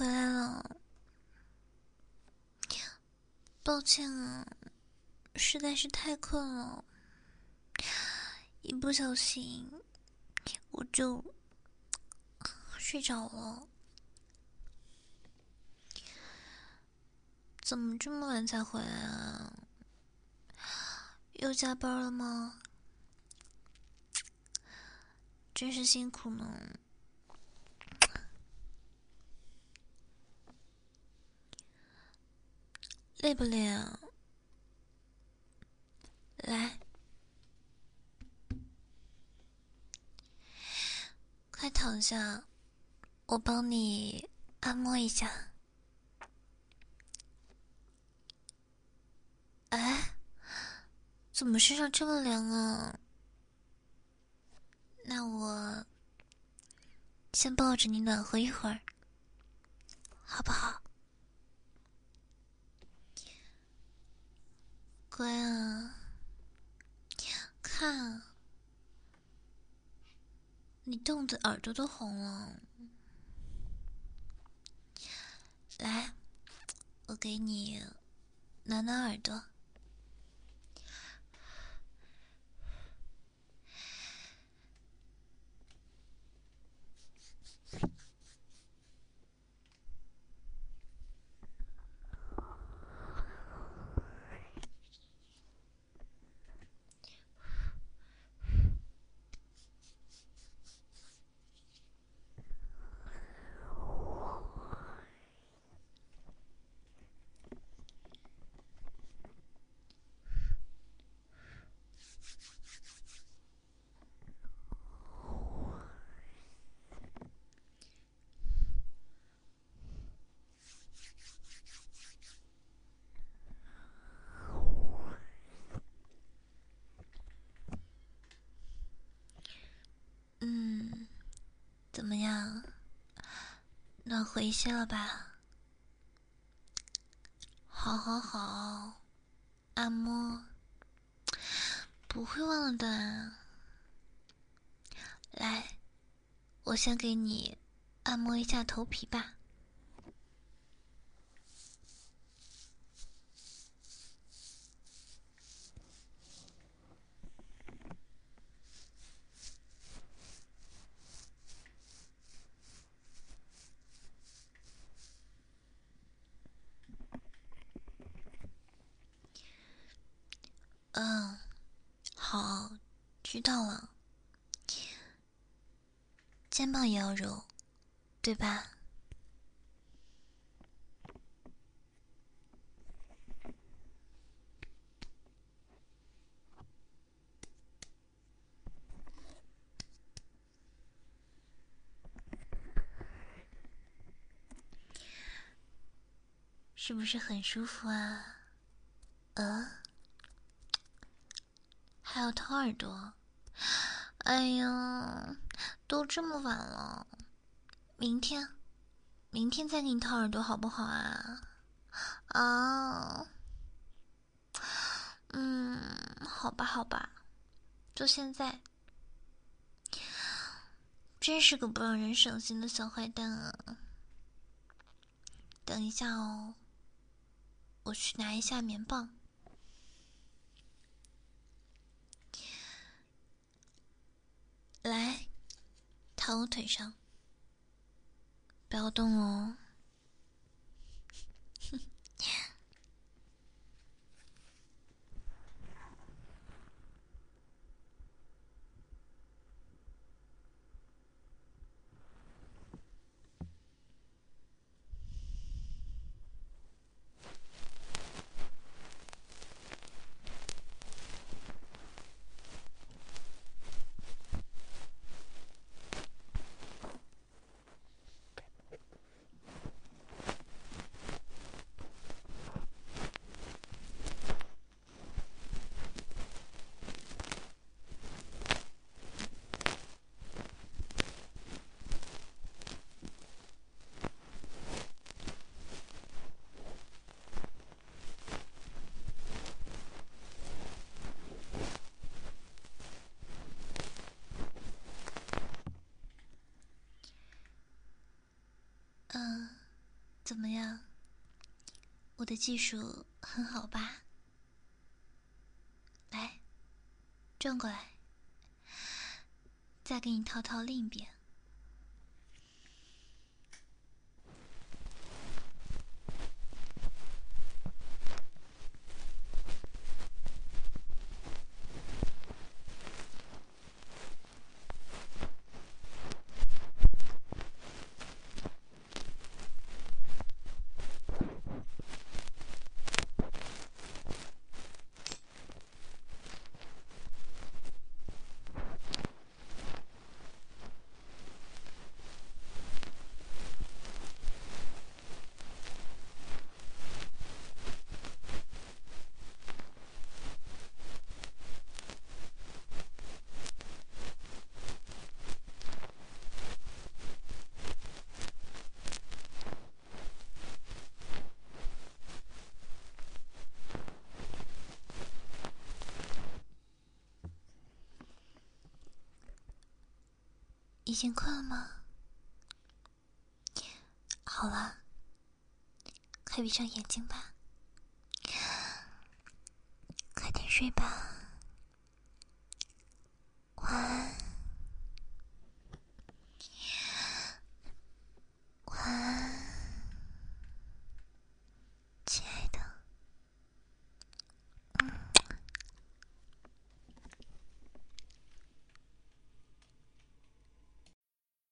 回来了，抱歉啊，实在是太困了，一不小心我就睡着了。怎么这么晚才回来啊？又加班了吗？真是辛苦呢。累不累啊？来，快躺下，我帮你按摩一下。哎，怎么身上这么凉啊？那我先抱着你暖和一会儿，好不好？乖啊，看，你冻得耳朵都红了。来，我给你暖暖耳朵。怎么样？回去了吧？好好好，按摩不会忘了的。来，我先给你按摩一下头皮吧。嗯，好，知道了。肩膀也要揉，对吧？是不是很舒服啊？呃，还有掏耳朵？哎呀，都这么晚了，明天，明天再给你掏耳朵好不好啊？啊，嗯，好吧，好吧，就现在。真是个不让人省心的小坏蛋啊！等一下哦，我去拿一下棉棒。来，躺我腿上，不要动哦。怎么样？我的技术很好吧？来，转过来，再给你套套另一边。已经困了吗？好了，快闭上眼睛吧，快点睡吧。